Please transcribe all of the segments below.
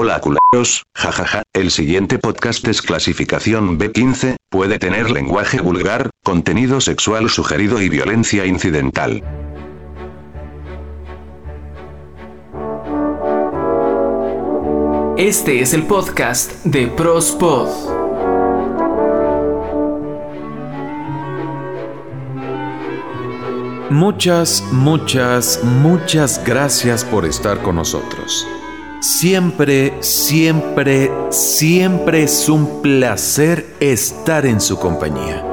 Hola culeros, jajaja, el siguiente podcast es clasificación B15, puede tener lenguaje vulgar, contenido sexual sugerido y violencia incidental. Este es el podcast de Prospod. Muchas, muchas, muchas gracias por estar con nosotros. Siempre, siempre, siempre es un placer estar en su compañía.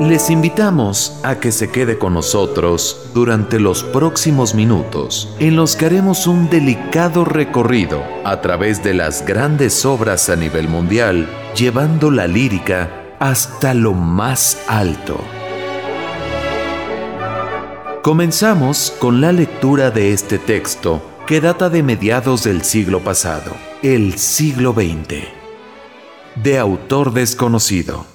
Les invitamos a que se quede con nosotros durante los próximos minutos en los que haremos un delicado recorrido a través de las grandes obras a nivel mundial, llevando la lírica hasta lo más alto. Comenzamos con la lectura de este texto que data de mediados del siglo pasado, el siglo XX, de autor desconocido.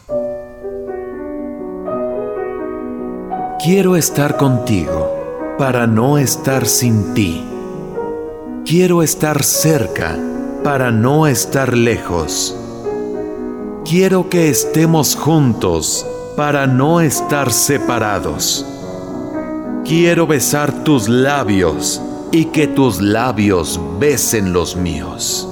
Quiero estar contigo para no estar sin ti. Quiero estar cerca para no estar lejos. Quiero que estemos juntos para no estar separados. Quiero besar tus labios y que tus labios besen los míos.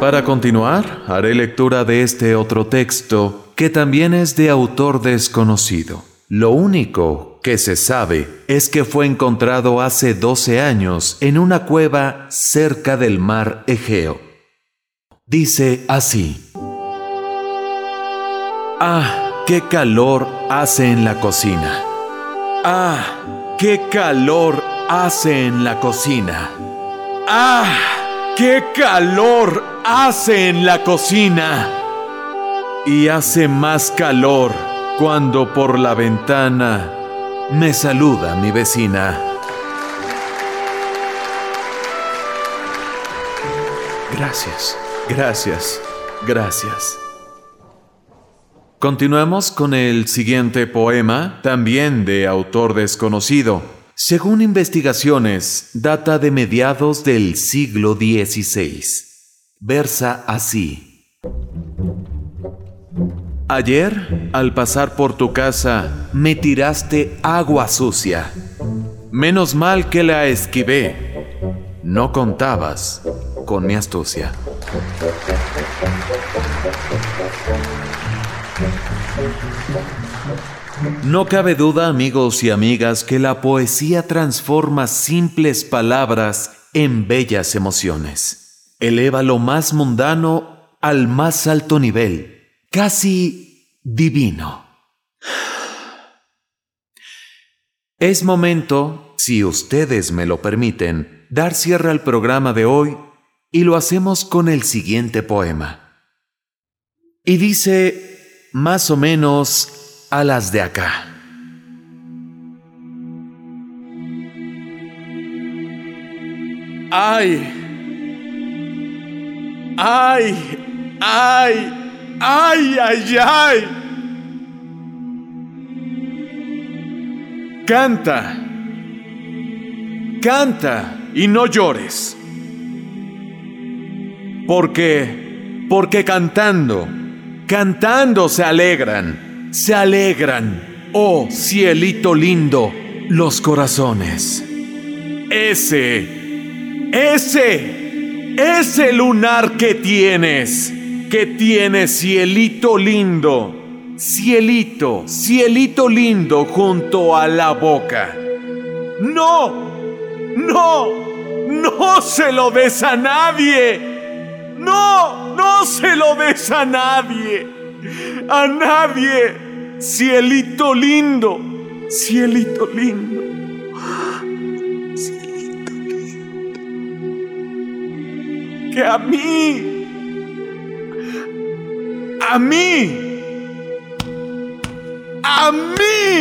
Para continuar, haré lectura de este otro texto que también es de autor desconocido. Lo único que se sabe es que fue encontrado hace 12 años en una cueva cerca del mar Egeo. Dice así. Ah, qué calor hace en la cocina. Ah, qué calor hace en la cocina. Ah, qué calor hace en la cocina. Y hace más calor cuando por la ventana me saluda mi vecina. Gracias, gracias, gracias. Continuamos con el siguiente poema, también de autor desconocido. Según investigaciones, data de mediados del siglo XVI. Versa así. Ayer, al pasar por tu casa, me tiraste agua sucia. Menos mal que la esquivé. No contabas con mi astucia. No cabe duda, amigos y amigas, que la poesía transforma simples palabras en bellas emociones. Eleva lo más mundano al más alto nivel, casi divino. Es momento, si ustedes me lo permiten, dar cierre al programa de hoy y lo hacemos con el siguiente poema. Y dice más o menos a las de acá. ¡Ay! ¡Ay! ¡Ay! ¡Ay, ay, ay! Canta. Canta y no llores. Porque, porque cantando Cantando se alegran, se alegran, oh cielito lindo, los corazones. Ese, ese, ese lunar que tienes, que tienes cielito lindo, cielito, cielito lindo junto a la boca. No, no, no se lo des a nadie. Se lo des a nadie. A nadie. Cielito lindo. Cielito lindo. Cielito lindo. Que a mí. A mí. A mí.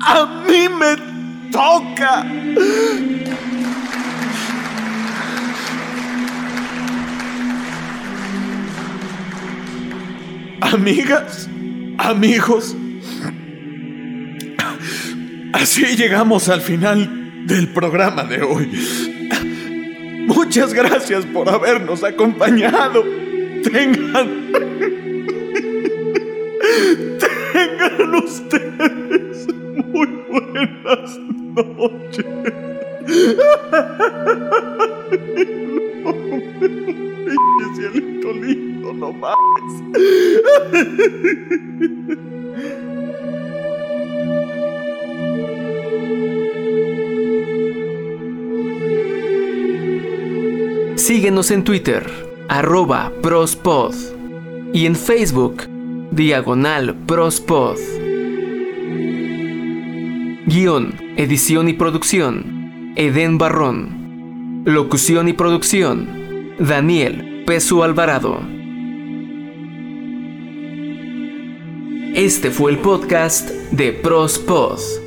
A mí me toca. Amigas, amigos, Así llegamos al final del programa de hoy. Muchas gracias por habernos acompañado. Tengan. Tengan ustedes muy buenas noches. Síguenos en Twitter, arroba prospod. Y en Facebook, diagonal prospod. Guión, edición y producción, Eden Barrón. Locución y producción, Daniel Pesu Alvarado. Este fue el podcast de Prospod.